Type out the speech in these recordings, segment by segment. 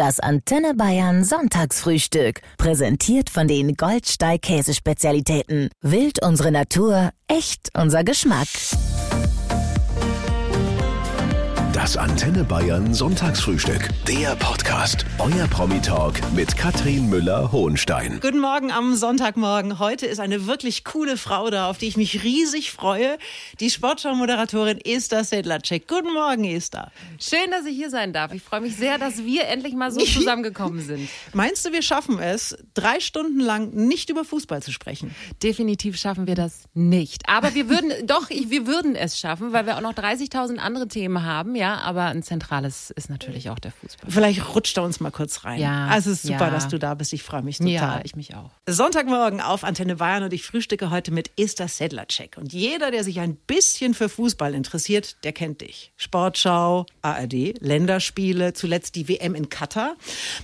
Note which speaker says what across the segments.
Speaker 1: Das Antenne Bayern Sonntagsfrühstück. Präsentiert von den Goldsteig Käsespezialitäten. Wild unsere Natur, echt unser Geschmack.
Speaker 2: Das Antenne Bayern Sonntagsfrühstück. Der Podcast. Euer Promi-Talk mit Katrin Müller-Hohenstein.
Speaker 3: Guten Morgen am Sonntagmorgen. Heute ist eine wirklich coole Frau da, auf die ich mich riesig freue. Die Sportschau-Moderatorin Esther Sedlacek. Guten Morgen, Esther.
Speaker 4: Schön, dass ich hier sein darf. Ich freue mich sehr, dass wir endlich mal so zusammengekommen sind.
Speaker 3: Meinst du, wir schaffen es, drei Stunden lang nicht über Fußball zu sprechen?
Speaker 4: Definitiv schaffen wir das nicht. Aber wir würden, doch, wir würden es schaffen, weil wir auch noch 30.000 andere Themen haben, ja aber ein zentrales ist natürlich auch der Fußball.
Speaker 3: Vielleicht rutscht er uns mal kurz rein.
Speaker 4: Ja.
Speaker 3: Also es ist super,
Speaker 4: ja.
Speaker 3: dass du da bist. Ich freue mich total.
Speaker 4: Ja, ich mich auch.
Speaker 3: Sonntagmorgen auf Antenne Bayern und ich frühstücke heute mit Esther Sedlacek. Und jeder, der sich ein bisschen für Fußball interessiert, der kennt dich. Sportschau, ARD, Länderspiele, zuletzt die WM in Katar.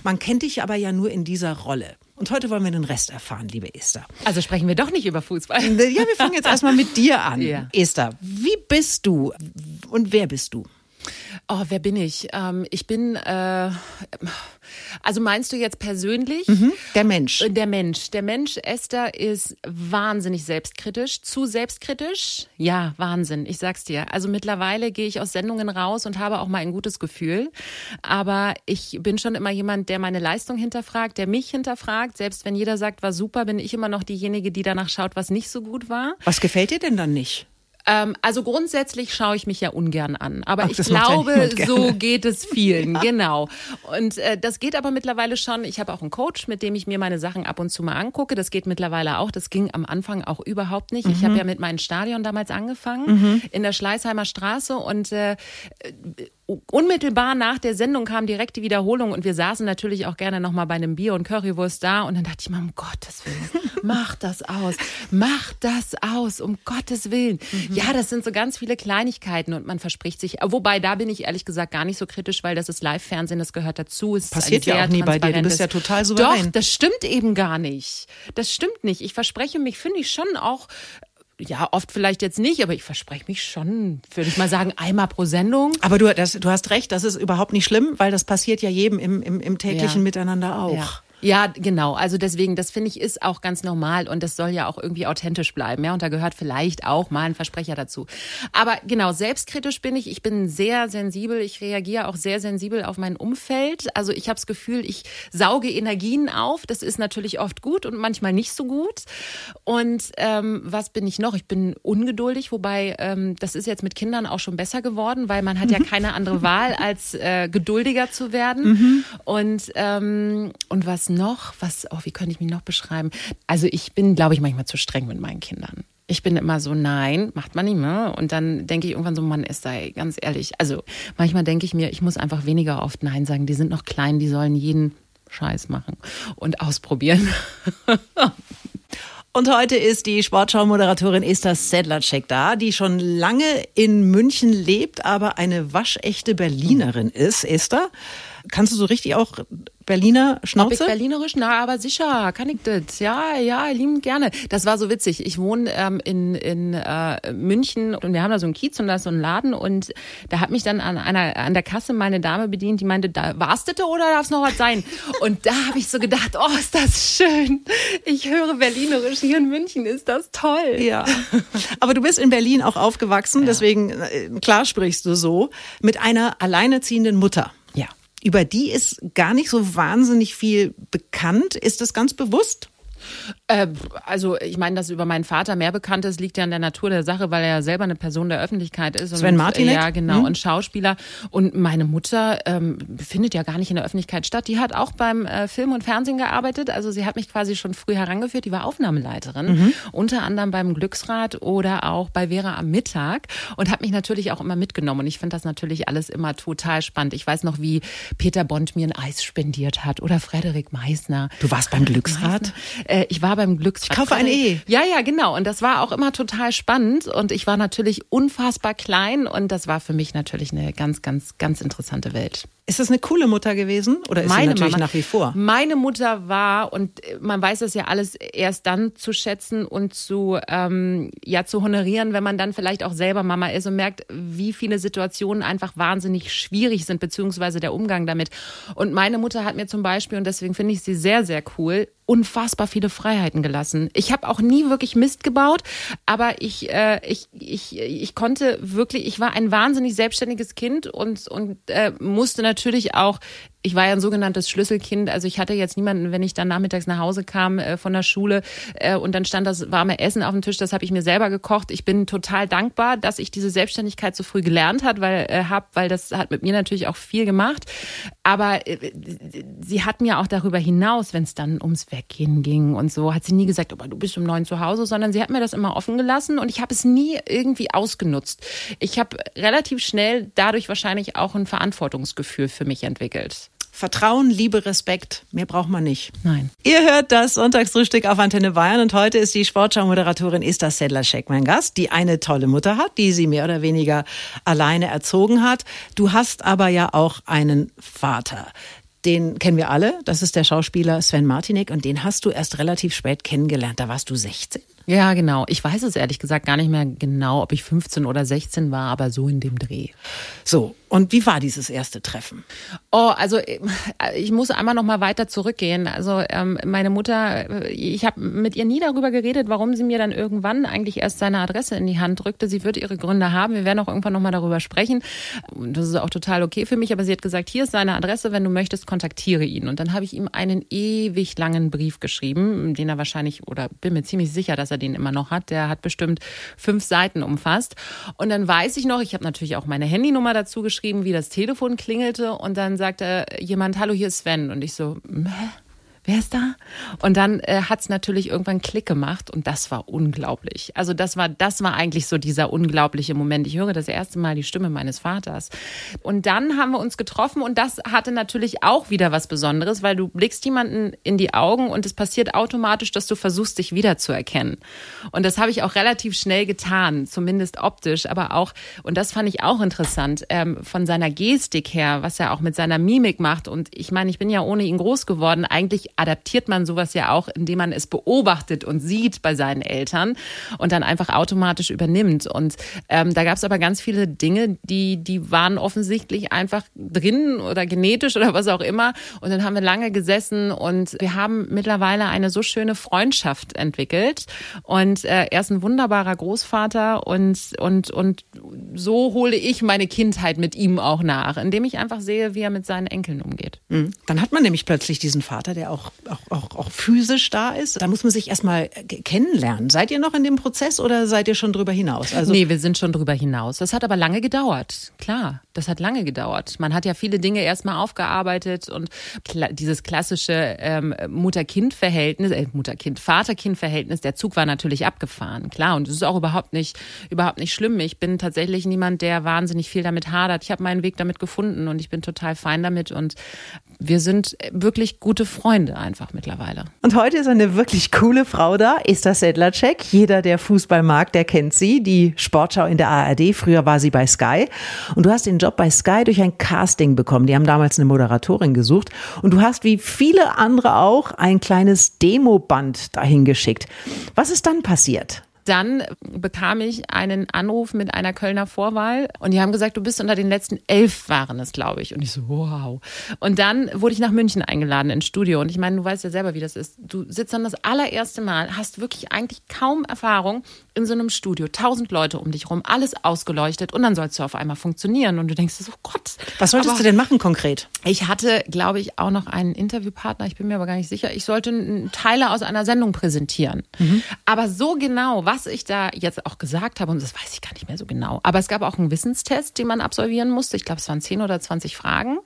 Speaker 3: Man kennt dich aber ja nur in dieser Rolle. Und heute wollen wir den Rest erfahren, liebe Esther.
Speaker 4: Also sprechen wir doch nicht über Fußball.
Speaker 3: Ja, wir fangen jetzt erstmal mit dir an.
Speaker 4: Ja.
Speaker 3: Esther, wie bist du und wer bist du?
Speaker 4: Oh, wer bin ich? Ähm, ich bin, äh, also meinst du jetzt persönlich?
Speaker 3: Mhm, der Mensch.
Speaker 4: Der Mensch. Der Mensch, Esther, ist wahnsinnig selbstkritisch. Zu selbstkritisch? Ja, Wahnsinn. Ich sag's dir. Also mittlerweile gehe ich aus Sendungen raus und habe auch mal ein gutes Gefühl. Aber ich bin schon immer jemand, der meine Leistung hinterfragt, der mich hinterfragt. Selbst wenn jeder sagt, war super, bin ich immer noch diejenige, die danach schaut, was nicht so gut war.
Speaker 3: Was gefällt dir denn dann nicht?
Speaker 4: Ähm, also grundsätzlich schaue ich mich ja ungern an. Aber
Speaker 3: Ach,
Speaker 4: ich
Speaker 3: ja
Speaker 4: glaube, so geht es vielen. Genau. Und äh, das geht aber mittlerweile schon. Ich habe auch einen Coach, mit dem ich mir meine Sachen ab und zu mal angucke. Das geht mittlerweile auch. Das ging am Anfang auch überhaupt nicht. Ich habe
Speaker 3: Mhm.
Speaker 4: ja mit meinem Stadion damals angefangen in der Schleißheimer Straße und äh, unmittelbar nach der Sendung kam direkt die Wiederholung und wir saßen natürlich auch gerne noch mal bei einem Bier und Currywurst da und dann dachte ich mir, um Gottes Willen, mach das aus, mach das aus, um Gottes Willen.
Speaker 3: Mhm.
Speaker 4: Ja, das sind so ganz viele Kleinigkeiten und man verspricht sich, wobei da bin ich ehrlich gesagt gar nicht so kritisch, weil das ist Live-Fernsehen, das gehört dazu. Es
Speaker 3: Passiert ja auch nie bei dir. Du bist ja total souverän.
Speaker 4: Doch, das stimmt eben gar nicht. Das stimmt nicht. Ich verspreche mich, finde ich schon auch ja, oft vielleicht jetzt nicht, aber ich verspreche mich schon, würde ich mal sagen, einmal pro Sendung.
Speaker 3: Aber du, das, du hast recht, das ist überhaupt nicht schlimm, weil das passiert ja jedem im, im, im täglichen
Speaker 4: Ja.
Speaker 3: Miteinander auch.
Speaker 4: Ja. Ja, genau. Also deswegen, das finde ich ist auch ganz normal und das soll ja auch irgendwie authentisch bleiben. Ja, und da gehört vielleicht auch mal ein Versprecher dazu. Aber genau, selbstkritisch bin ich. Ich bin sehr sensibel. Ich reagiere auch sehr sensibel auf mein Umfeld. Also ich habe das Gefühl, ich sauge Energien auf. Das ist natürlich oft gut und manchmal nicht so gut. Und ähm, was bin ich noch? Ich bin ungeduldig, wobei ähm, das ist jetzt mit Kindern auch schon besser geworden, weil man hat ja keine andere Wahl, als äh, geduldiger zu werden. Und ähm, und was noch? Was? Oh, wie könnte ich mich noch beschreiben? Also ich bin, glaube ich, manchmal zu streng mit meinen Kindern. Ich bin immer so, nein, macht man nicht mehr. Und dann denke ich irgendwann so, Mann, ist sei ganz ehrlich. Also manchmal denke ich mir, ich muss einfach weniger oft Nein sagen. Die sind noch klein, die sollen jeden Scheiß machen und ausprobieren.
Speaker 3: Und heute ist die Sportschau-Moderatorin Esther Sedlacek da, die schon lange in München lebt, aber eine waschechte Berlinerin ist. Esther, kannst du so richtig auch Berliner
Speaker 4: Ob ich
Speaker 3: Schnauze?
Speaker 4: Berlinerisch? Na, aber sicher, kann ich das. Ja, ja, lieben gerne. Das war so witzig. Ich wohne ähm, in, in äh, München und wir haben da so einen Kiez und da ist so ein Laden und da hat mich dann an einer an der Kasse meine Dame bedient, die meinte, da war's das oder darf es noch was sein? Und da habe ich so gedacht, oh, ist das schön. Ich höre Berlinerisch hier in München, ist das toll.
Speaker 3: Ja. Aber du bist in Berlin auch aufgewachsen, deswegen äh, klar sprichst du so, mit einer alleinerziehenden Mutter. Über die ist gar nicht so wahnsinnig viel bekannt. Ist das ganz bewusst?
Speaker 4: Äh, also ich meine, dass über meinen Vater mehr bekannt ist, liegt ja in der Natur der Sache, weil er ja selber eine Person der Öffentlichkeit ist.
Speaker 3: Sven
Speaker 4: und,
Speaker 3: Martinek?
Speaker 4: Ja, genau,
Speaker 3: Hm.
Speaker 4: und Schauspieler. Und meine Mutter ähm, findet ja gar nicht in der Öffentlichkeit statt. Die hat auch beim äh, Film und Fernsehen gearbeitet. Also sie hat mich quasi schon früh herangeführt. Die war Aufnahmeleiterin,
Speaker 3: Mhm.
Speaker 4: unter anderem beim Glücksrad oder auch bei Vera am Mittag und hat mich natürlich auch immer mitgenommen. Und ich finde das natürlich alles immer total spannend. Ich weiß noch, wie Peter Bond mir ein Eis spendiert hat oder Frederik Meisner.
Speaker 3: Du warst beim Glücksrad?
Speaker 4: Äh, ich war beim Glücksrad.
Speaker 3: Ich kaufe ein E.
Speaker 4: Ja, ja, genau. Und das war auch immer total spannend. Und ich war natürlich unfassbar klein. Und das war für mich natürlich eine ganz, ganz, ganz interessante Welt.
Speaker 3: Ist das eine coole Mutter gewesen oder ist
Speaker 4: meine
Speaker 3: sie natürlich
Speaker 4: Mama,
Speaker 3: nach wie vor?
Speaker 4: Meine Mutter war und man weiß das ja alles erst dann zu schätzen und zu ähm, ja zu honorieren, wenn man dann vielleicht auch selber Mama ist und merkt, wie viele Situationen einfach wahnsinnig schwierig sind beziehungsweise der Umgang damit. Und meine Mutter hat mir zum Beispiel und deswegen finde ich sie sehr sehr cool unfassbar viele Freiheiten gelassen. Ich habe auch nie wirklich Mist gebaut, aber ich, äh, ich, ich, ich konnte wirklich, ich war ein wahnsinnig selbstständiges Kind und, und äh, musste natürlich auch ich war ja ein sogenanntes Schlüsselkind. Also ich hatte jetzt niemanden, wenn ich dann nachmittags nach Hause kam äh, von der Schule äh, und dann stand das warme Essen auf dem Tisch. Das habe ich mir selber gekocht. Ich bin total dankbar, dass ich diese Selbstständigkeit so früh gelernt hat, weil äh, hab, weil das hat mit mir natürlich auch viel gemacht. Aber äh, sie hat mir auch darüber hinaus, wenn es dann ums Weggehen ging und so, hat sie nie gesagt, aber du bist um neun zu Hause, sondern sie hat mir das immer offen gelassen und ich habe es nie irgendwie ausgenutzt. Ich habe relativ schnell dadurch wahrscheinlich auch ein Verantwortungsgefühl für mich entwickelt.
Speaker 3: Vertrauen, Liebe, Respekt. Mehr braucht man nicht.
Speaker 4: Nein.
Speaker 3: Ihr hört das Sonntagsfrühstück auf Antenne Bayern und heute ist die Sportschau-Moderatorin Esther Sedlacek mein Gast, die eine tolle Mutter hat, die sie mehr oder weniger alleine erzogen hat. Du hast aber ja auch einen Vater. Den kennen wir alle. Das ist der Schauspieler Sven Martinek und den hast du erst relativ spät kennengelernt. Da warst du 16.
Speaker 4: Ja, genau. Ich weiß es ehrlich gesagt gar nicht mehr genau, ob ich 15 oder 16 war, aber so in dem Dreh.
Speaker 3: So, und wie war dieses erste Treffen?
Speaker 4: Oh, also äh, ich muss einmal noch mal weiter zurückgehen. Also ähm, meine Mutter, äh, ich habe mit ihr nie darüber geredet, warum sie mir dann irgendwann eigentlich erst seine Adresse in die Hand drückte. Sie wird ihre Gründe haben. Wir werden auch irgendwann noch mal darüber sprechen. Das ist auch total okay für mich. Aber sie hat gesagt, hier ist seine Adresse. Wenn du möchtest, kontaktiere ihn. Und dann habe ich ihm einen ewig langen Brief geschrieben, den er wahrscheinlich oder bin mir ziemlich sicher, dass er er den immer noch hat. Der hat bestimmt fünf Seiten umfasst. Und dann weiß ich noch, ich habe natürlich auch meine Handynummer dazu geschrieben, wie das Telefon klingelte. Und dann sagte jemand, hallo, hier ist Sven. Und ich so, hä? Wer ist da? Und dann äh, hat es natürlich irgendwann Klick gemacht und das war unglaublich. Also das war, das war eigentlich so dieser unglaubliche Moment. Ich höre das erste Mal die Stimme meines Vaters. Und dann haben wir uns getroffen und das hatte natürlich auch wieder was Besonderes, weil du blickst jemanden in die Augen und es passiert automatisch, dass du versuchst, dich wiederzuerkennen. Und das habe ich auch relativ schnell getan, zumindest optisch, aber auch, und das fand ich auch interessant, ähm, von seiner Gestik her, was er auch mit seiner Mimik macht. Und ich meine, ich bin ja ohne ihn groß geworden. Eigentlich adaptiert man sowas ja auch, indem man es beobachtet und sieht bei seinen Eltern und dann einfach automatisch übernimmt. Und ähm, da gab es aber ganz viele Dinge, die, die waren offensichtlich einfach drin oder genetisch oder was auch immer. Und dann haben wir lange gesessen und wir haben mittlerweile eine so schöne Freundschaft entwickelt. Und äh, er ist ein wunderbarer Großvater und, und, und so hole ich meine Kindheit mit ihm auch nach, indem ich einfach sehe, wie er mit seinen Enkeln umgeht.
Speaker 3: Mhm. Dann hat man nämlich plötzlich diesen Vater, der auch auch, auch, auch, physisch da ist. Da muss man sich erstmal kennenlernen. Seid ihr noch in dem Prozess oder seid ihr schon drüber hinaus?
Speaker 4: Also nee, wir sind schon drüber hinaus. Das hat aber lange gedauert. Klar, das hat lange gedauert. Man hat ja viele Dinge erstmal aufgearbeitet und dieses klassische ähm, Mutter-Kind-Verhältnis, äh, Mutter-Kind-Vater-Kind-Verhältnis, der Zug war natürlich abgefahren. Klar, und das ist auch überhaupt nicht, überhaupt nicht schlimm. Ich bin tatsächlich niemand, der wahnsinnig viel damit hadert. Ich habe meinen Weg damit gefunden und ich bin total fein damit und wir sind wirklich gute Freunde einfach mittlerweile.
Speaker 3: Und heute ist eine wirklich coole Frau da, Esther Sedlacek. Jeder, der Fußball mag, der kennt sie. Die Sportschau in der ARD. Früher war sie bei Sky. Und du hast den Job bei Sky durch ein Casting bekommen. Die haben damals eine Moderatorin gesucht. Und du hast wie viele andere auch ein kleines Demoband dahin geschickt. Was ist dann passiert?
Speaker 4: Dann bekam ich einen Anruf mit einer Kölner Vorwahl und die haben gesagt, du bist unter den letzten elf waren es, glaube ich. Und ich so, wow. Und dann wurde ich nach München eingeladen ins Studio. Und ich meine, du weißt ja selber, wie das ist. Du sitzt dann das allererste Mal, hast wirklich eigentlich kaum Erfahrung in so einem Studio. Tausend Leute um dich rum, alles ausgeleuchtet und dann sollst du auf einmal funktionieren. Und du denkst so, Gott.
Speaker 3: Was solltest aber du denn machen konkret?
Speaker 4: Ich hatte, glaube ich, auch noch einen Interviewpartner. Ich bin mir aber gar nicht sicher. Ich sollte Teile aus einer Sendung präsentieren. Mhm. Aber so genau, was was ich da jetzt auch gesagt habe, und das weiß ich gar nicht mehr so genau, aber es gab auch einen Wissenstest, den man absolvieren musste. Ich glaube, es waren 10 oder 20 Fragen.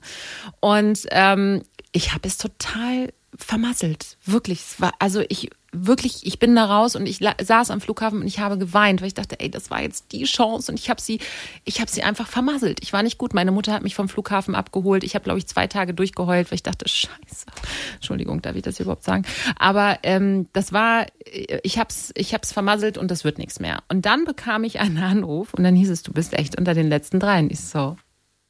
Speaker 4: Und ähm, ich habe es total vermasselt. Wirklich. Es war, also ich wirklich, ich bin da raus und ich saß am Flughafen und ich habe geweint, weil ich dachte, ey, das war jetzt die Chance und ich habe sie, ich habe sie einfach vermasselt. Ich war nicht gut. Meine Mutter hat mich vom Flughafen abgeholt. Ich habe, glaube ich, zwei Tage durchgeheult, weil ich dachte, Scheiße. Entschuldigung, darf ich das überhaupt sagen? Aber ähm, das war, ich hab's, ich hab's vermasselt und das wird nichts mehr. Und dann bekam ich einen Anruf und dann hieß es, du bist echt unter den letzten dreien. Ich so,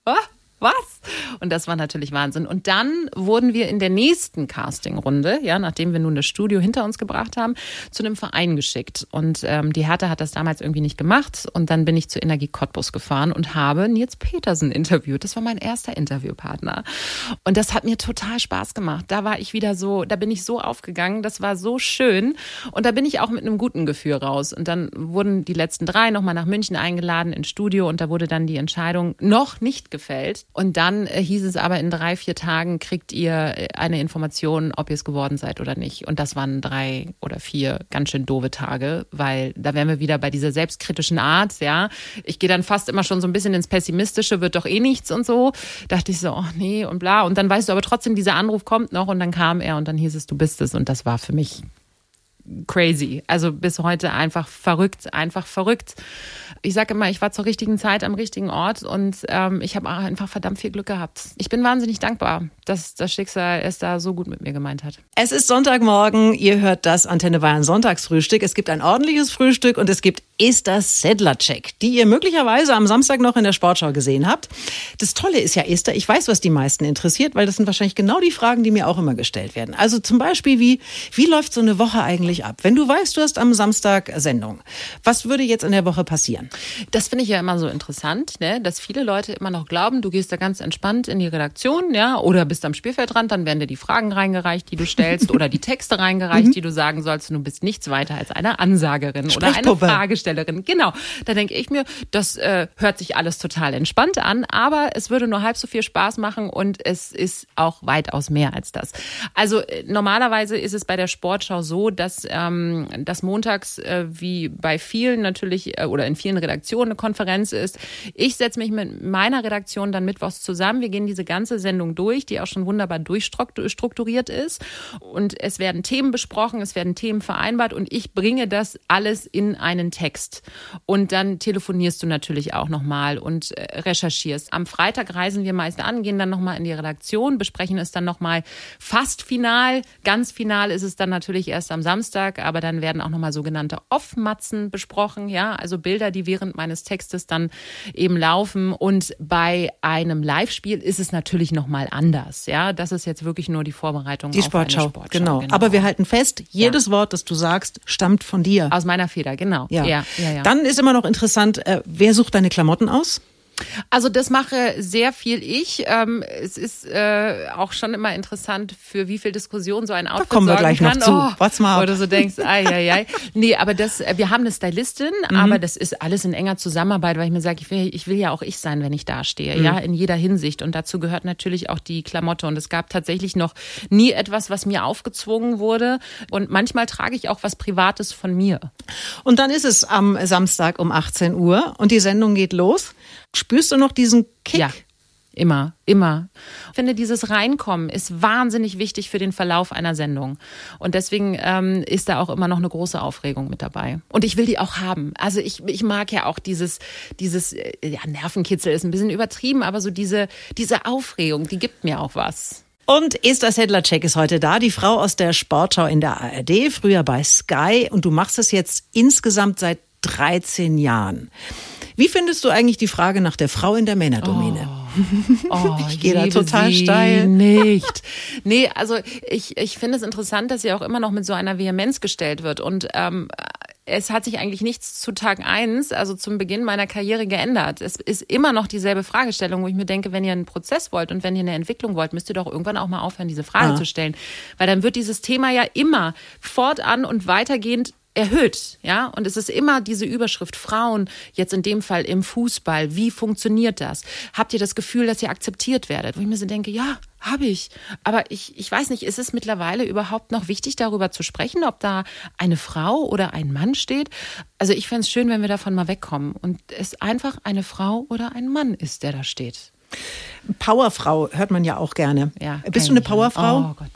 Speaker 4: was? Was? Und das war natürlich Wahnsinn. Und dann wurden wir in der nächsten Castingrunde, ja, nachdem wir nun das Studio hinter uns gebracht haben, zu einem Verein geschickt. Und ähm, die Hertha hat das damals irgendwie nicht gemacht. Und dann bin ich zu Energie Cottbus gefahren und habe Nils Petersen interviewt. Das war mein erster Interviewpartner. Und das hat mir total Spaß gemacht. Da war ich wieder so, da bin ich so aufgegangen. Das war so schön. Und da bin ich auch mit einem guten Gefühl raus. Und dann wurden die letzten drei nochmal nach München eingeladen ins Studio und da wurde dann die Entscheidung noch nicht gefällt. Und dann äh, hieß es aber, in drei, vier Tagen kriegt ihr äh, eine Information, ob ihr es geworden seid oder nicht. Und das waren drei oder vier ganz schön doofe Tage, weil da wären wir wieder bei dieser selbstkritischen Art, ja. Ich gehe dann fast immer schon so ein bisschen ins Pessimistische, wird doch eh nichts und so. Dachte ich so, oh nee und bla. Und dann weißt du aber trotzdem, dieser Anruf kommt noch und dann kam er und dann hieß es, du bist es. Und das war für mich crazy. Also bis heute einfach verrückt, einfach verrückt. Ich sage immer, ich war zur richtigen Zeit am richtigen Ort und ähm, ich habe einfach verdammt viel Glück gehabt. Ich bin wahnsinnig dankbar, dass das Schicksal es da so gut mit mir gemeint hat.
Speaker 3: Es ist Sonntagmorgen, ihr hört das Antenne Bayern Sonntagsfrühstück. Es gibt ein ordentliches Frühstück und es gibt Esther Sedlacek, die ihr möglicherweise am Samstag noch in der Sportschau gesehen habt. Das Tolle ist ja, Esther, ich weiß, was die meisten interessiert, weil das sind wahrscheinlich genau die Fragen, die mir auch immer gestellt werden. Also zum Beispiel, wie, wie läuft so eine Woche eigentlich ab? Wenn du weißt, du hast am Samstag Sendung, was würde jetzt in der Woche passieren?
Speaker 4: Das finde ich ja immer so interessant, ne? dass viele Leute immer noch glauben, du gehst da ganz entspannt in die Redaktion, ja, oder bist am Spielfeldrand, dann werden dir die Fragen reingereicht, die du stellst, oder die Texte reingereicht, mhm. die du sagen sollst. Du bist nichts weiter als eine Ansagerin oder eine Fragestellerin. Genau. Da denke ich mir, das äh, hört sich alles total entspannt an, aber es würde nur halb so viel Spaß machen und es ist auch weitaus mehr als das. Also äh, normalerweise ist es bei der Sportschau so, dass ähm, das montags äh, wie bei vielen natürlich äh, oder in vielen Redaktionen eine Konferenz ist. Ich setze mich mit meiner Redaktion dann mittwochs zusammen. Wir gehen diese ganze Sendung durch, die auch schon wunderbar durchstrukturiert ist. Und es werden Themen besprochen, es werden Themen vereinbart und ich bringe das alles in einen Text. Und dann telefonierst du natürlich auch nochmal und äh, recherchierst. Am Freitag reisen wir meist an, gehen dann nochmal in die Redaktion, besprechen es dann nochmal fast final. Ganz final ist es dann natürlich erst am Samstag, aber dann werden auch nochmal sogenannte Off-Matzen besprochen, ja, also Bilder, die während meines Textes dann eben laufen. Und bei einem Live-Spiel ist es natürlich nochmal anders, ja. Das ist jetzt wirklich nur die Vorbereitung
Speaker 3: die Sportschau. Sportschau. Genau. genau. Aber wir halten fest, jedes ja. Wort, das du sagst, stammt von dir.
Speaker 4: Aus meiner Feder, genau.
Speaker 3: Ja. ja, ja, ja. Dann ist immer noch interessant, äh, wer sucht deine Klamotten aus?
Speaker 4: Also das mache sehr viel ich. Ähm, es ist äh, auch schon immer interessant, für wie viel Diskussion so ein Outfit da
Speaker 3: kommen wir gleich
Speaker 4: kann.
Speaker 3: noch zu. Oh, What's mal
Speaker 4: Oder so denkst, ai, ai, ai. Nee, aber das, äh, wir haben eine Stylistin, mhm. aber das ist alles in enger Zusammenarbeit, weil ich mir sage, ich will, ich will ja auch ich sein, wenn ich da stehe, mhm. ja, in jeder Hinsicht. Und dazu gehört natürlich auch die Klamotte. Und es gab tatsächlich noch nie etwas, was mir aufgezwungen wurde. Und manchmal trage ich auch was Privates von mir.
Speaker 3: Und dann ist es am Samstag um 18 Uhr und die Sendung geht los. Spürst du noch diesen Kick?
Speaker 4: Ja. Immer, immer. Ich finde, dieses Reinkommen ist wahnsinnig wichtig für den Verlauf einer Sendung. Und deswegen ähm, ist da auch immer noch eine große Aufregung mit dabei. Und ich will die auch haben. Also ich, ich mag ja auch dieses, dieses, äh, ja, Nervenkitzel ist ein bisschen übertrieben, aber so diese, diese Aufregung, die gibt mir auch was.
Speaker 3: Und Esther Sedlacek ist heute da, die Frau aus der Sportschau in der ARD, früher bei Sky. Und du machst es jetzt insgesamt seit 13 Jahren. Wie findest du eigentlich die Frage nach der Frau in der Männerdomäne?
Speaker 4: Oh. Oh, ich gehe da total steil. Nicht. Nee, also ich, ich finde es interessant, dass sie auch immer noch mit so einer Vehemenz gestellt wird. Und ähm, es hat sich eigentlich nichts zu Tag eins, also zum Beginn meiner Karriere geändert. Es ist immer noch dieselbe Fragestellung, wo ich mir denke, wenn ihr einen Prozess wollt und wenn ihr eine Entwicklung wollt, müsst ihr doch irgendwann auch mal aufhören, diese Frage ah. zu stellen. Weil dann wird dieses Thema ja immer fortan und weitergehend erhöht, ja, und es ist immer diese Überschrift Frauen, jetzt in dem Fall im Fußball, wie funktioniert das? Habt ihr das Gefühl, dass ihr akzeptiert werdet? Wo ich mir so denke, ja, habe ich. Aber ich, ich weiß nicht, ist es mittlerweile überhaupt noch wichtig, darüber zu sprechen, ob da eine Frau oder ein Mann steht? Also ich fände es schön, wenn wir davon mal wegkommen und es einfach eine Frau oder ein Mann ist, der da steht.
Speaker 3: Powerfrau hört man ja auch gerne. Ja, Bist du eine Powerfrau?
Speaker 4: Oh Gott.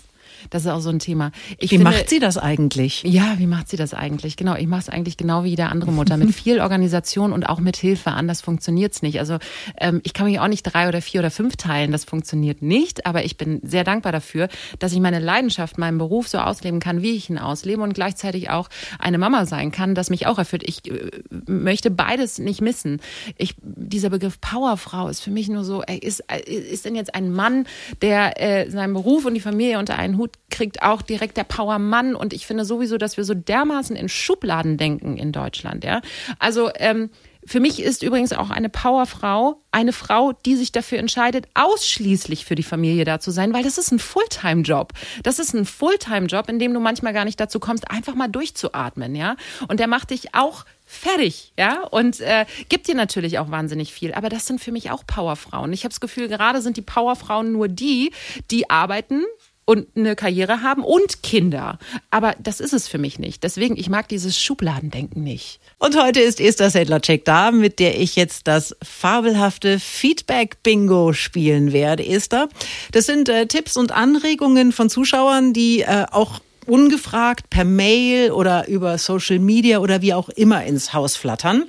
Speaker 4: Das ist auch so ein Thema.
Speaker 3: Ich wie finde, macht sie das eigentlich?
Speaker 4: Ja, wie macht sie das eigentlich? Genau, ich mache es eigentlich genau wie jede andere Mutter. Mit viel Organisation und auch mit Hilfe. Anders funktioniert's nicht. Also ähm, ich kann mich auch nicht drei oder vier oder fünf teilen. Das funktioniert nicht. Aber ich bin sehr dankbar dafür, dass ich meine Leidenschaft, meinen Beruf so ausleben kann, wie ich ihn auslebe und gleichzeitig auch eine Mama sein kann, das mich auch erfüllt. Ich äh, möchte beides nicht missen. Ich, dieser Begriff Powerfrau ist für mich nur so, ey, ist, äh, ist denn jetzt ein Mann, der äh, seinen Beruf und die Familie unter einen Hut kriegt, auch direkt der Powermann? Und ich finde sowieso, dass wir so dermaßen in Schubladen denken in Deutschland, ja. Also, ähm, für mich ist übrigens auch eine Powerfrau eine Frau, die sich dafür entscheidet, ausschließlich für die Familie da zu sein, weil das ist ein Fulltime-Job. Das ist ein Fulltime-Job, in dem du manchmal gar nicht dazu kommst, einfach mal durchzuatmen, ja. Und der macht dich auch fertig, ja, und äh, gibt dir natürlich auch wahnsinnig viel. Aber das sind für mich auch Powerfrauen. Ich habe das Gefühl, gerade sind die Powerfrauen nur die, die arbeiten, und eine Karriere haben und Kinder. Aber das ist es für mich nicht. Deswegen, ich mag dieses Schubladendenken nicht.
Speaker 3: Und heute ist Esther Sedlacek da, mit der ich jetzt das fabelhafte Feedback-Bingo spielen werde. Esther, das sind äh, Tipps und Anregungen von Zuschauern, die äh, auch ungefragt per Mail oder über Social Media oder wie auch immer ins Haus flattern.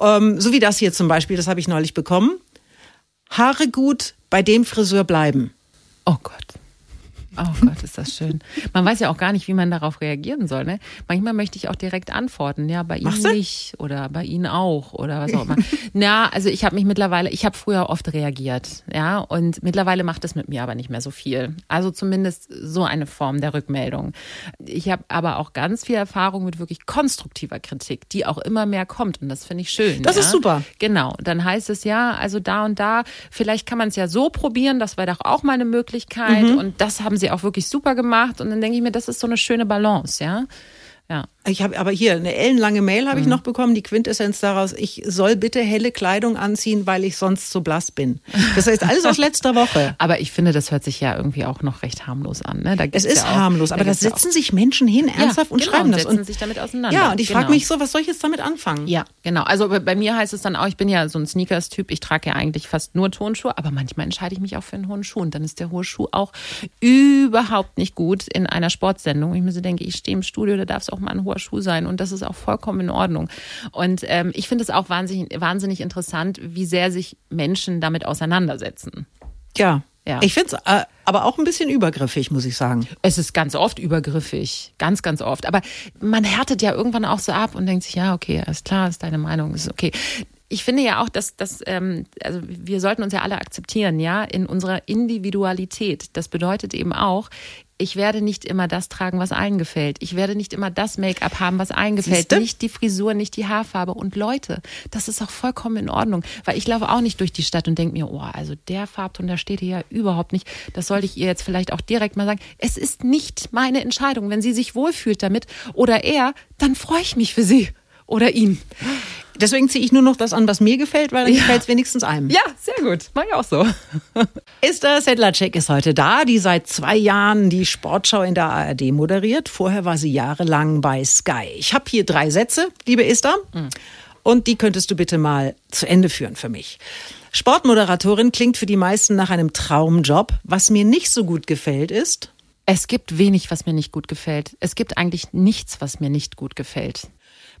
Speaker 3: Ähm, so wie das hier zum Beispiel, das habe ich neulich bekommen. Haare gut bei dem Friseur bleiben.
Speaker 4: Oh Gott. Oh Gott, ist das schön. Man weiß ja auch gar nicht, wie man darauf reagieren soll. Ne? Manchmal möchte ich auch direkt antworten, ja, bei Ihnen nicht oder bei Ihnen auch oder was auch immer. Na, also ich habe mich mittlerweile, ich habe früher oft reagiert, ja, und mittlerweile macht es mit mir aber nicht mehr so viel. Also zumindest so eine Form der Rückmeldung. Ich habe aber auch ganz viel Erfahrung mit wirklich konstruktiver Kritik, die auch immer mehr kommt und das finde ich schön.
Speaker 3: Das
Speaker 4: ja?
Speaker 3: ist super.
Speaker 4: Genau, dann heißt es ja, also da und da, vielleicht kann man es ja so probieren, das wäre doch auch mal eine Möglichkeit mhm. und das haben sie auch wirklich super gemacht. Und dann denke ich mir, das ist so eine schöne Balance, ja. Ja.
Speaker 3: Ich habe aber hier eine ellenlange Mail habe ich mhm. noch bekommen, die Quintessenz daraus, ich soll bitte helle Kleidung anziehen, weil ich sonst zu blass bin. Das heißt alles aus letzter Woche.
Speaker 4: Aber ich finde, das hört sich ja irgendwie auch noch recht harmlos an. Ne?
Speaker 3: es ist ja auch, harmlos, aber da, setzen sich Menschen hin, ernsthaft ja, und
Speaker 4: genau,
Speaker 3: schreiben das.
Speaker 4: Und setzen sich damit auseinander.
Speaker 3: Ja, und ich
Speaker 4: genau.
Speaker 3: frage mich so, was soll ich jetzt damit anfangen?
Speaker 4: Ja, genau. Also bei mir heißt es dann auch, ich bin ja so ein Sneakers-Typ, ich trage ja eigentlich fast nur Tonschuhe, aber manchmal entscheide ich mich auch für einen hohen Schuh und dann ist der hohe Schuh auch überhaupt nicht gut in einer Sportsendung. Ich mir so denke, ich stehe im Studio, da darf es auch mal ein hoher Schuh sein und das ist auch vollkommen in Ordnung. Und ähm, ich finde es auch wahnsinnig, wahnsinnig interessant, wie sehr sich Menschen damit auseinandersetzen.
Speaker 3: Ja. Ja. Ich finde es äh, aber auch ein bisschen übergriffig, muss ich sagen.
Speaker 4: Es ist ganz oft übergriffig. Ganz, ganz oft. Aber man härtet ja irgendwann auch so ab und denkt sich, ja, okay, alles klar, ist deine Meinung, ist okay ich finde ja auch, dass, dass ähm, also wir sollten uns ja alle akzeptieren, ja, in unserer Individualität. Das bedeutet eben auch, ich werde nicht immer das tragen, was allen gefällt. Ich werde nicht immer das Make-up haben, was allen gefällt. Nicht die Frisur, nicht die Haarfarbe. Und Leute, das ist auch vollkommen in Ordnung. Weil ich laufe auch nicht durch die Stadt und denke mir, oh, also der Farbton, der steht hier ja überhaupt nicht. Das sollte ich ihr jetzt vielleicht auch direkt mal sagen. Es ist nicht meine Entscheidung. Wenn sie sich wohlfühlt damit oder er, dann freue ich mich für sie oder ihn.
Speaker 3: Deswegen ziehe ich nur noch das an, was mir gefällt, weil dann ja. gefällt es wenigstens einem.
Speaker 4: Ja, sehr gut. Mach ich auch so.
Speaker 3: Esther Sedlacek ist heute da, die seit zwei Jahren die Sportschau in der ARD moderiert. Vorher war sie jahrelang bei Sky. Ich habe hier drei Sätze, liebe Esther. Mhm. Und die könntest du bitte mal zu Ende führen für mich. Sportmoderatorin klingt für die meisten nach einem Traumjob. Was mir nicht so gut gefällt ist.
Speaker 4: Es gibt wenig, was mir nicht gut gefällt. Es gibt eigentlich nichts, was mir nicht gut gefällt.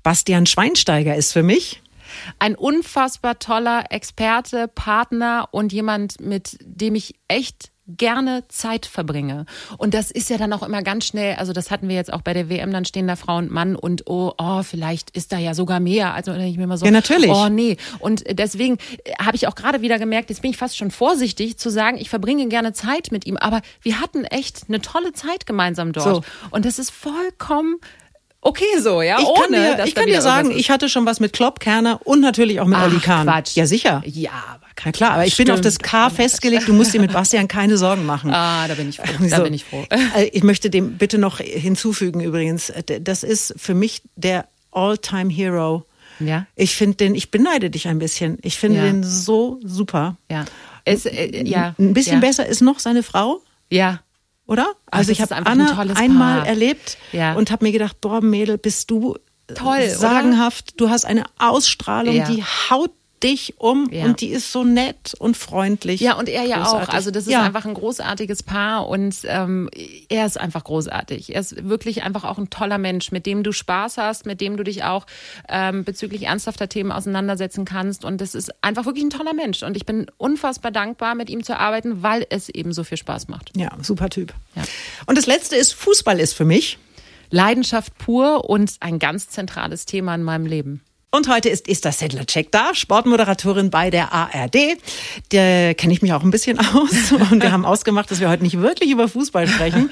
Speaker 3: Bastian Schweinsteiger ist für mich
Speaker 4: ein unfassbar toller Experte, Partner und jemand, mit dem ich echt gerne Zeit verbringe. Und das ist ja dann auch immer ganz schnell, also das hatten wir jetzt auch bei der WM, dann stehen da Frau und Mann und oh, oh vielleicht ist da ja sogar mehr. Also ich mir immer so,
Speaker 3: ja, natürlich.
Speaker 4: oh nee. Und deswegen habe ich auch gerade wieder gemerkt, jetzt bin ich fast schon vorsichtig zu sagen, ich verbringe gerne Zeit mit ihm. Aber wir hatten echt eine tolle Zeit gemeinsam dort. So. Und das ist vollkommen okay so, ja.
Speaker 3: Ich
Speaker 4: ohne,
Speaker 3: kann dir, ich kann dir sagen, ich hatte schon was mit Klopp, Kerner und natürlich auch mit Ach, Oli Kahn.
Speaker 4: Quatsch.
Speaker 3: Ja, sicher.
Speaker 4: Ja,
Speaker 3: aber Na klar, aber ich Stimmt. bin auf das K festgelegt. Du musst dir mit Bastian keine Sorgen machen.
Speaker 4: Ah, da bin ich froh. Da so. bin ich froh.
Speaker 3: Äh, ich möchte dem bitte noch hinzufügen übrigens. Das ist für mich der All-Time Hero.
Speaker 4: Ja.
Speaker 3: Ich finde den, ich beneide dich ein bisschen. Ich finde ja. den so super.
Speaker 4: Ja. Es, äh, ja.
Speaker 3: Ein bisschen ja. besser ist noch seine Frau.
Speaker 4: Ja
Speaker 3: oder? Also ich habe Anna ein einmal Paar. erlebt ja. und habe mir gedacht, boah Mädel, bist du
Speaker 4: toll,
Speaker 3: sagenhaft. Oder? Du hast eine Ausstrahlung, ja. die haut dich um
Speaker 4: Ja.
Speaker 3: und die ist so nett und freundlich.
Speaker 4: Ja, und er ja
Speaker 3: Großartig.
Speaker 4: auch. Also das ist
Speaker 3: ja.
Speaker 4: einfach ein großartiges Paar und ähm, er ist einfach großartig. Er ist wirklich einfach auch ein toller Mensch, mit dem du Spaß hast, mit dem du dich auch ähm, bezüglich ernsthafter Themen auseinandersetzen kannst. Und das ist einfach wirklich ein toller Mensch. Und ich bin unfassbar dankbar, mit ihm zu arbeiten, weil es eben so viel Spaß macht.
Speaker 3: Ja, super Typ.
Speaker 4: Ja.
Speaker 3: Und das letzte ist, Fußball ist für mich.
Speaker 4: Leidenschaft pur und ein ganz zentrales Thema in meinem Leben.
Speaker 3: Und heute ist Esther Sedlacek da, Sportmoderatorin bei der ARD. Der kenne ich mich auch ein bisschen aus. Und wir haben ausgemacht, dass wir heute nicht wirklich über Fußball sprechen.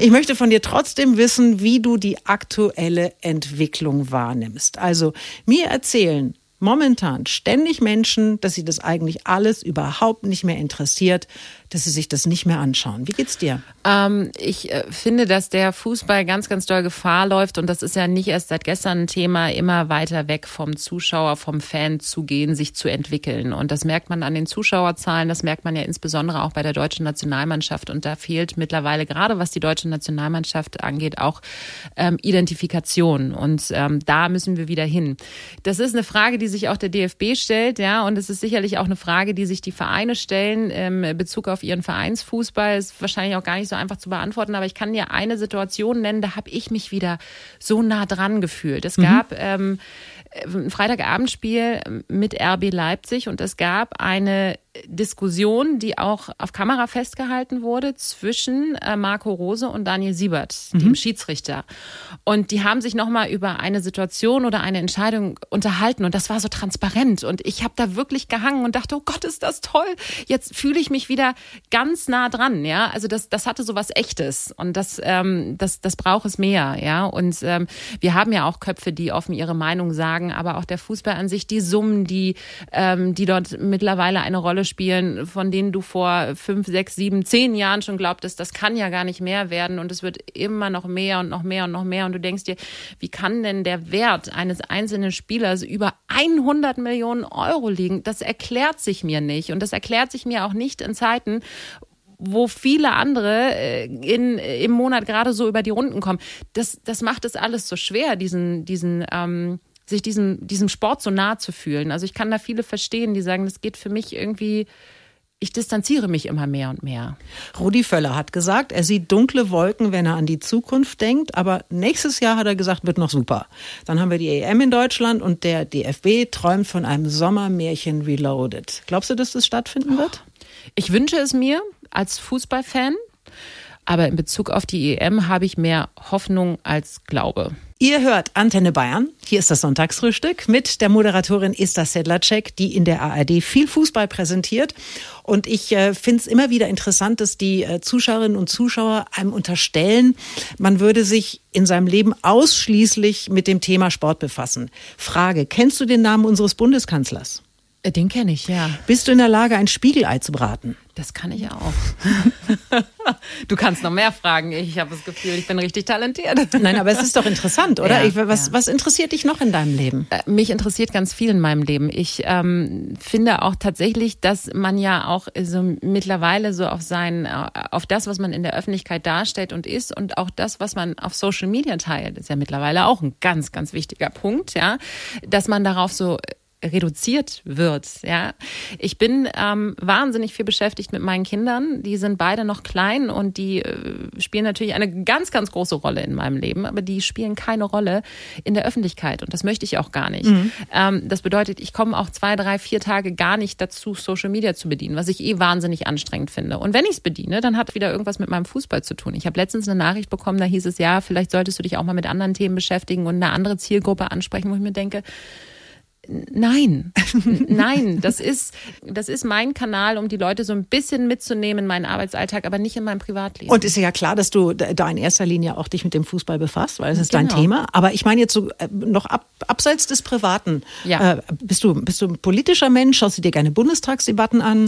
Speaker 3: Ich möchte von dir trotzdem wissen, wie du die aktuelle Entwicklung wahrnimmst. Also mir erzählen momentan ständig Menschen, dass sie das eigentlich alles überhaupt nicht mehr interessiert, dass sie sich das nicht mehr anschauen. Wie geht's dir?
Speaker 4: Ähm, ich äh, finde, dass der Fußball ganz, ganz doll Gefahr läuft und das ist ja nicht erst seit gestern ein Thema, immer weiter weg vom Zuschauer, vom Fan zu gehen, sich zu entwickeln. Und das merkt man an den Zuschauerzahlen, das merkt man ja insbesondere auch bei der deutschen Nationalmannschaft. Und da fehlt mittlerweile, gerade was die deutsche Nationalmannschaft angeht, auch ähm, Identifikation. Und ähm, da müssen wir wieder hin. Das ist eine Frage, die sich auch der DFB stellt, ja, und es ist sicherlich auch eine Frage, die sich die Vereine stellen ähm, in Bezug auf ihren Vereinsfußball. Ist wahrscheinlich auch gar nicht so einfach zu beantworten, aber ich kann dir eine Situation nennen, da habe ich mich wieder so nah dran gefühlt. Es gab ähm, ein Freitagabendspiel mit RB Leipzig und es gab eine Diskussion, die auch auf Kamera festgehalten wurde zwischen äh, Marco Rose und Daniel Siebert, dem Schiedsrichter. Und die haben sich nochmal über eine Situation oder eine Entscheidung unterhalten und das war so transparent und ich habe da wirklich gehangen und dachte, oh Gott, ist das toll. Jetzt fühle ich mich wieder ganz nah dran, ja. Also das, das hatte so was Echtes und das, ähm, das, das braucht es mehr, ja. Und ähm, wir haben ja auch Köpfe, die offen ihre Meinung sagen, aber auch der Fußball an sich, die Summen, die, ähm, die dort mittlerweile eine Rolle spielen, von denen du vor fünf, sechs, sieben, zehn Jahren schon glaubtest, das kann ja gar nicht mehr werden und es wird immer noch mehr und noch mehr und noch mehr und du denkst dir, wie kann denn der Wert eines einzelnen Spielers über 100 Millionen Euro liegen? Das erklärt sich mir nicht und das erklärt sich mir auch nicht in Zeiten, wo viele andere äh, in, im Monat gerade so über die Runden kommen. Das, das macht es alles so schwer, diesen, diesen, ähm, sich diesem, diesem Sport so nah zu fühlen. Also ich kann da viele verstehen, die sagen, das geht für mich irgendwie, ich distanziere mich immer mehr und mehr.
Speaker 3: Rudi Völler hat gesagt, er sieht dunkle Wolken, wenn er an die Zukunft denkt, aber nächstes Jahr hat er gesagt, wird noch super. Dann haben wir die EM in Deutschland und der DFB träumt von einem Sommermärchen Reloaded. Glaubst du, dass das stattfinden wird?
Speaker 4: Ich wünsche es mir als Fußballfan, aber in Bezug auf die EM habe ich mehr Hoffnung als Glaube.
Speaker 3: Ihr hört Antenne Bayern. Hier ist das Sonntagsfrühstück mit der Moderatorin Esther Sedlacek, die in der ARD viel Fußball präsentiert. Und ich äh, finde es immer wieder interessant, dass die äh, Zuschauerinnen und Zuschauer einem unterstellen, man würde sich in seinem Leben ausschließlich mit dem Thema Sport befassen. Frage, kennst du den Namen unseres Bundeskanzlers?
Speaker 4: Äh, Den kenne ich, ja.
Speaker 3: Bist du in der Lage, ein Spiegelei zu braten?
Speaker 4: Das kann ich auch. du kannst noch mehr fragen. Ich habe das Gefühl, ich bin richtig talentiert.
Speaker 3: Nein, aber es ist doch interessant, oder?
Speaker 4: Ja,
Speaker 3: ich, was,
Speaker 4: ja.
Speaker 3: was interessiert dich noch in deinem Leben?
Speaker 4: Äh, Mich interessiert ganz viel in meinem Leben. Ich ähm, finde auch tatsächlich, dass man ja auch so mittlerweile so auf sein, äh, auf das, was man in der Öffentlichkeit darstellt und ist und auch das, was man auf Social Media teilt, ist ja mittlerweile auch ein ganz, ganz wichtiger Punkt, ja, dass man darauf so reduziert wird. Ja, ich bin ähm, wahnsinnig viel beschäftigt mit meinen Kindern. Die sind beide noch klein und die äh, spielen natürlich eine ganz, ganz große Rolle in meinem Leben, aber die spielen keine Rolle in der Öffentlichkeit und das möchte ich auch gar nicht. Ähm, das bedeutet, ich komme auch zwei, drei, vier Tage gar nicht dazu, Social Media zu bedienen, was ich eh wahnsinnig anstrengend finde. Und wenn ich es bediene, dann hat wieder irgendwas mit meinem Fußball zu tun. Ich habe letztens eine Nachricht bekommen, da hieß es ja, vielleicht solltest du dich auch mal mit anderen Themen beschäftigen und eine andere Zielgruppe ansprechen, wo ich mir denke, Nein, nein, das ist, das ist mein Kanal, um die Leute so ein bisschen mitzunehmen in meinen Arbeitsalltag, aber nicht in meinem Privatleben.
Speaker 3: Und ist ja klar, dass du da in erster Linie auch dich mit dem Fußball befasst, weil es ist dein
Speaker 4: Genau.
Speaker 3: Thema. Aber ich meine jetzt so äh, noch ab, abseits des Privaten.
Speaker 4: Ja.
Speaker 3: Äh, bist du bist du ein politischer Mensch? Schaust du dir gerne Bundestagsdebatten an?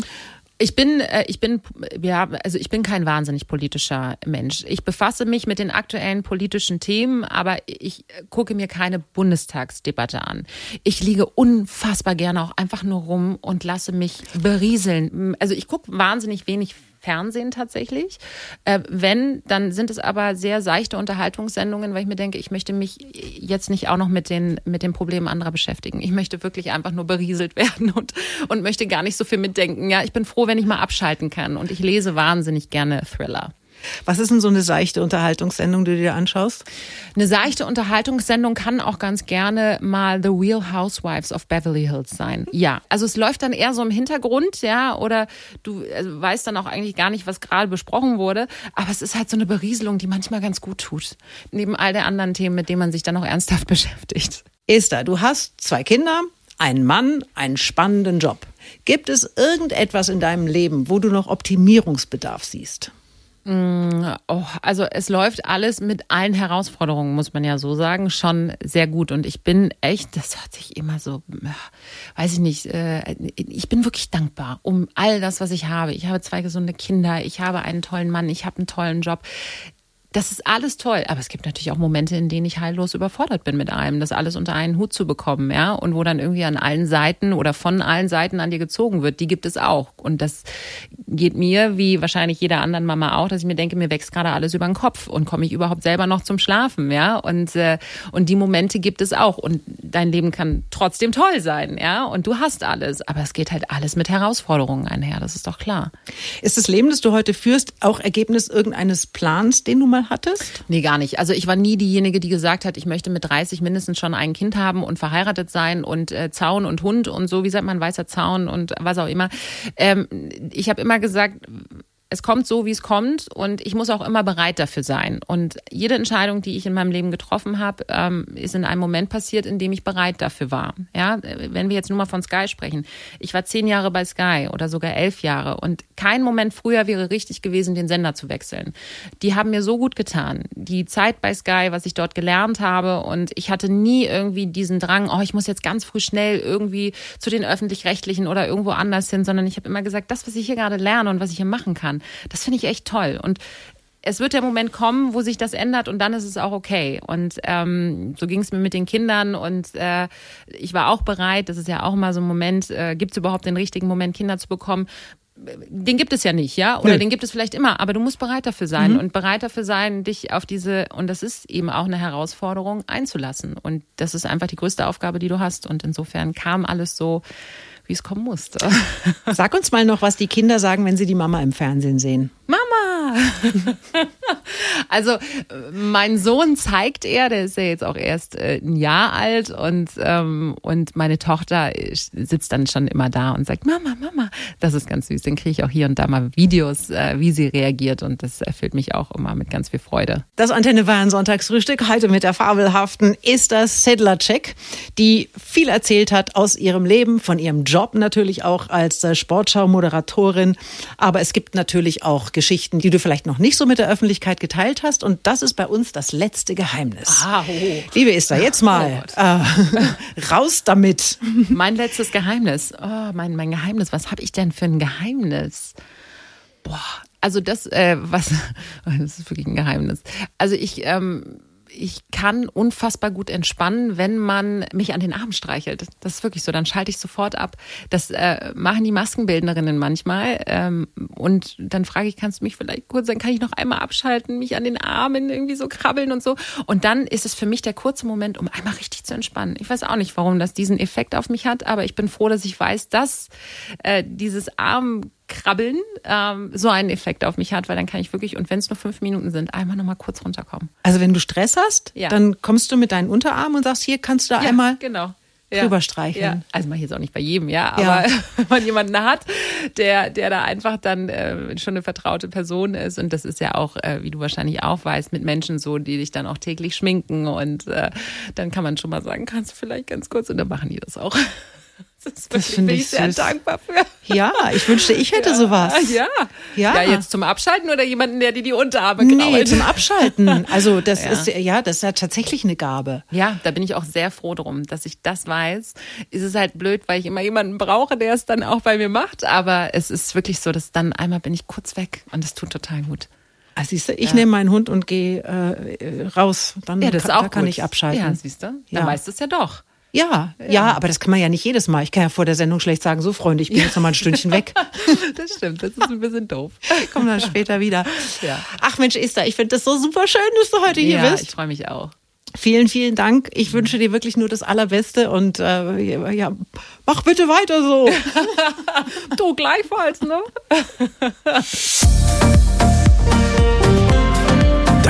Speaker 4: Ich bin, äh, ich bin, ja, also ich bin kein wahnsinnig politischer Mensch. Ich befasse mich mit den aktuellen politischen Themen, aber ich gucke mir keine Bundestagsdebatte an. Ich liege unfassbar gerne auch einfach nur rum und lasse mich berieseln. Also ich gucke wahnsinnig wenig Fernsehen tatsächlich. Äh, wenn, dann sind es aber sehr seichte Unterhaltungssendungen, weil ich mir denke, ich möchte mich jetzt nicht auch noch mit den, mit den Problemen anderer beschäftigen. Ich möchte wirklich einfach nur berieselt werden und, und möchte gar nicht so viel mitdenken. Ja, ich bin froh, wenn ich mal abschalten kann. Und ich lese wahnsinnig gerne Thriller.
Speaker 3: Was ist denn so eine seichte Unterhaltungssendung, die du dir anschaust?
Speaker 4: Eine seichte Unterhaltungssendung kann auch ganz gerne mal The Real Housewives of Beverly Hills sein. Ja, also es läuft dann eher so im Hintergrund, ja, oder du also weißt dann auch eigentlich gar nicht, was gerade besprochen wurde, aber es ist halt so eine Berieselung, die manchmal ganz gut tut, neben all der anderen Themen, mit denen man sich dann auch ernsthaft beschäftigt.
Speaker 3: Esther, du hast zwei Kinder, einen Mann, einen spannenden Job. Gibt es irgendetwas in deinem Leben, wo du noch Optimierungsbedarf siehst?
Speaker 4: Mm, oh, also es läuft alles mit allen Herausforderungen, muss man ja so sagen, schon sehr gut. Und ich bin echt, das hört sich immer so, weiß ich nicht, äh, ich bin wirklich dankbar um all das, was ich habe. Ich habe zwei gesunde Kinder, ich habe einen tollen Mann, ich habe einen tollen Job das ist alles toll, aber es gibt natürlich auch Momente, in denen ich heillos überfordert bin mit allem, das alles unter einen Hut zu bekommen, ja, und wo dann irgendwie an allen Seiten oder von allen Seiten an dir gezogen wird, die gibt es auch. Und das geht mir, wie wahrscheinlich jeder anderen Mama auch, dass ich mir denke, mir wächst gerade alles über den Kopf. Und komme ich überhaupt selber noch zum Schlafen, ja, und, äh, und die Momente gibt es auch. Und dein Leben kann trotzdem toll sein, ja, und du hast alles, aber es geht halt alles mit Herausforderungen einher, das ist doch klar.
Speaker 3: Ist das Leben, das du heute führst, auch Ergebnis irgendeines Plans, den du mal hattest?
Speaker 4: Nee, gar nicht. Also ich war nie diejenige, die gesagt hat, ich möchte mit 30 mindestens schon ein Kind haben und verheiratet sein und äh, Zaun und Hund und so, wie sagt man, weißer Zaun und was auch immer. Ähm, ich habe immer gesagt, es kommt so, wie es kommt und ich muss auch immer bereit dafür sein. Und jede Entscheidung, die ich in meinem Leben getroffen habe, ähm, ist in einem Moment passiert, in dem ich bereit dafür war. Ja, wenn wir jetzt nur mal von Sky sprechen. Ich war zehn Jahre bei Sky oder sogar elf Jahre und kein Moment früher wäre richtig gewesen, den Sender zu wechseln. Die haben mir so gut getan. Die Zeit bei Sky, was ich dort gelernt habe und ich hatte nie irgendwie diesen Drang, oh, ich muss jetzt ganz früh schnell irgendwie zu den öffentlich-rechtlichen oder irgendwo anders hin, sondern ich habe immer gesagt, das, was ich hier gerade lerne und was ich hier machen kann, das finde ich echt toll. Und es wird der Moment kommen, wo sich das ändert und dann ist es auch okay. Und ähm, so ging es mir mit den Kindern und äh, ich war auch bereit, das ist ja auch mal so ein Moment, äh, gibt es überhaupt den richtigen Moment, Kinder zu bekommen? Den gibt es ja nicht, ja? Oder nee. den gibt es vielleicht immer, aber du musst bereit dafür sein mhm. und bereit dafür sein, dich auf diese, und das ist eben auch eine Herausforderung, einzulassen. Und das ist einfach die größte Aufgabe, die du hast. Und insofern kam alles so wie es kommen musste.
Speaker 3: Sag uns mal noch, was die Kinder sagen, wenn sie die Mama im Fernsehen sehen.
Speaker 4: Mama! also mein Sohn zeigt er, der ist ja jetzt auch erst äh, ein Jahr alt und, ähm, und meine Tochter sitzt dann schon immer da und sagt, Mama, Mama. Das ist ganz süß. Dann kriege ich auch hier und da mal Videos, äh, wie sie reagiert und das erfüllt mich auch immer mit ganz viel Freude.
Speaker 3: Das Antenne Bayern Sonntagsfrühstück heute mit der fabelhaften Esther Sedlacek, die viel erzählt hat aus ihrem Leben, von ihrem Job natürlich auch als äh, Sportschau-Moderatorin. Aber es gibt natürlich auch Geschichten, die du vielleicht noch nicht so mit der Öffentlichkeit geteilt hast. Und das ist bei uns das letzte Geheimnis. Ah, oh. Liebe Esther, jetzt mal oh äh, raus damit.
Speaker 4: Mein letztes Geheimnis. Oh, mein, mein Geheimnis. Was habe ich denn für ein Geheimnis? Boah, also das, äh, was, das ist wirklich ein Geheimnis. Also ich, ähm, ich kann unfassbar gut entspannen, wenn man mich an den Arm streichelt. Das ist wirklich so. Dann schalte ich sofort ab. Das äh, machen die Maskenbildnerinnen manchmal. Ähm, und dann frage ich, kannst du mich vielleicht kurz, dann kann ich noch einmal abschalten, mich an den Armen irgendwie so krabbeln und so. Und dann ist es für mich der kurze Moment, um einmal richtig zu entspannen. Ich weiß auch nicht, warum das diesen Effekt auf mich hat, aber ich bin froh, dass ich weiß, dass äh, dieses Arm Krabbeln ähm, so einen Effekt auf mich hat, weil dann kann ich wirklich, und wenn es nur fünf Minuten sind, einmal nochmal kurz runterkommen.
Speaker 3: Also wenn du Stress hast, ja. dann kommst du mit deinen Unterarmen und sagst, hier kannst du da
Speaker 4: ja,
Speaker 3: einmal
Speaker 4: genau.
Speaker 3: drüber streicheln.
Speaker 4: Ja. Also mache ich jetzt auch nicht bei jedem, ja, aber ja. wenn man jemanden hat, der, der da einfach dann äh, schon eine vertraute Person ist und das ist ja auch, äh, wie du wahrscheinlich auch weißt, mit Menschen so, die dich dann auch täglich schminken und äh, dann kann man schon mal sagen, kannst du vielleicht ganz kurz und dann machen die das auch.
Speaker 3: Das, ist das bin ich sehr dankbar für. Ja, ich wünschte, ich hätte
Speaker 4: ja,
Speaker 3: sowas.
Speaker 4: Ja. ja. Ja, jetzt zum Abschalten oder jemanden, der dir die Unterarme krault?
Speaker 3: Nee, zum Abschalten. Also das ja. ist ja, das ist ja tatsächlich eine Gabe.
Speaker 4: Ja, da bin ich auch sehr froh drum, dass ich das weiß. Ist es halt blöd, weil ich immer jemanden brauche, der es dann auch bei mir macht. Aber es ist wirklich so, dass dann einmal bin ich kurz weg und das tut total gut.
Speaker 3: Also siehst du, ich ja. nehme meinen Hund und gehe äh, raus. Dann
Speaker 4: ja, das
Speaker 3: kann,
Speaker 4: ist auch
Speaker 3: da kann ich abschalten.
Speaker 4: Ja, siehst du? Dann ja. weißt du es ja doch.
Speaker 3: Ja, ja, ja, aber das kann man ja nicht jedes Mal. Ich kann ja vor der Sendung schlecht sagen, so Freunde, ich bin ja. jetzt noch mal ein Stündchen weg.
Speaker 4: das stimmt, das ist ein bisschen doof.
Speaker 3: Ich komme dann später wieder. Ja. Ach Mensch, Esther, ich finde das so super schön, dass du heute hier
Speaker 4: ja,
Speaker 3: bist.
Speaker 4: ich freue mich auch.
Speaker 3: Vielen, vielen Dank. Ich wünsche dir wirklich nur das Allerbeste und äh, ja, mach bitte weiter so.
Speaker 4: du gleichfalls, ne?